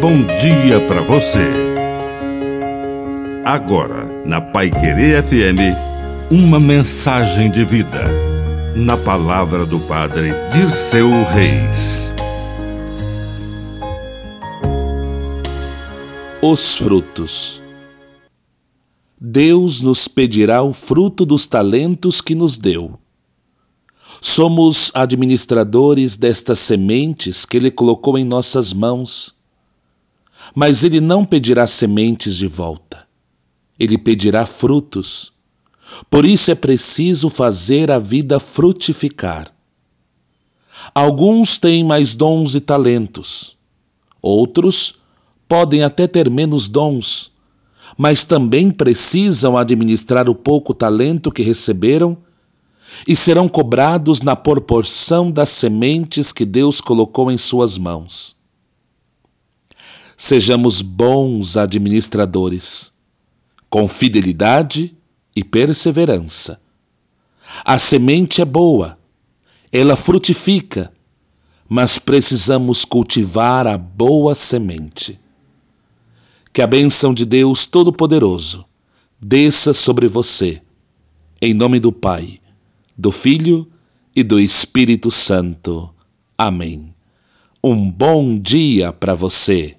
bom dia para você. Agora, na Pai Querer FM, uma mensagem de vida. Na palavra do Padre Dirceu Reis. Os frutos. Deus nos pedirá o fruto dos talentos que nos deu. Somos administradores destas sementes que Ele colocou em nossas mãos. Mas Ele não pedirá sementes de volta. Ele pedirá frutos. Por isso é preciso fazer a vida frutificar. Alguns têm mais dons e talentos. Outros podem até ter menos dons, mas também precisam administrar o pouco talento que receberam e serão cobrados na proporção das sementes que Deus colocou em suas mãos. Sejamos bons administradores, com fidelidade e perseverança. A semente é boa, ela frutifica, mas precisamos cultivar a boa semente. Que a bênção de Deus Todo-Poderoso desça sobre você, em nome do Pai do Filho e do Espírito Santo. Amém. Um bom dia para você.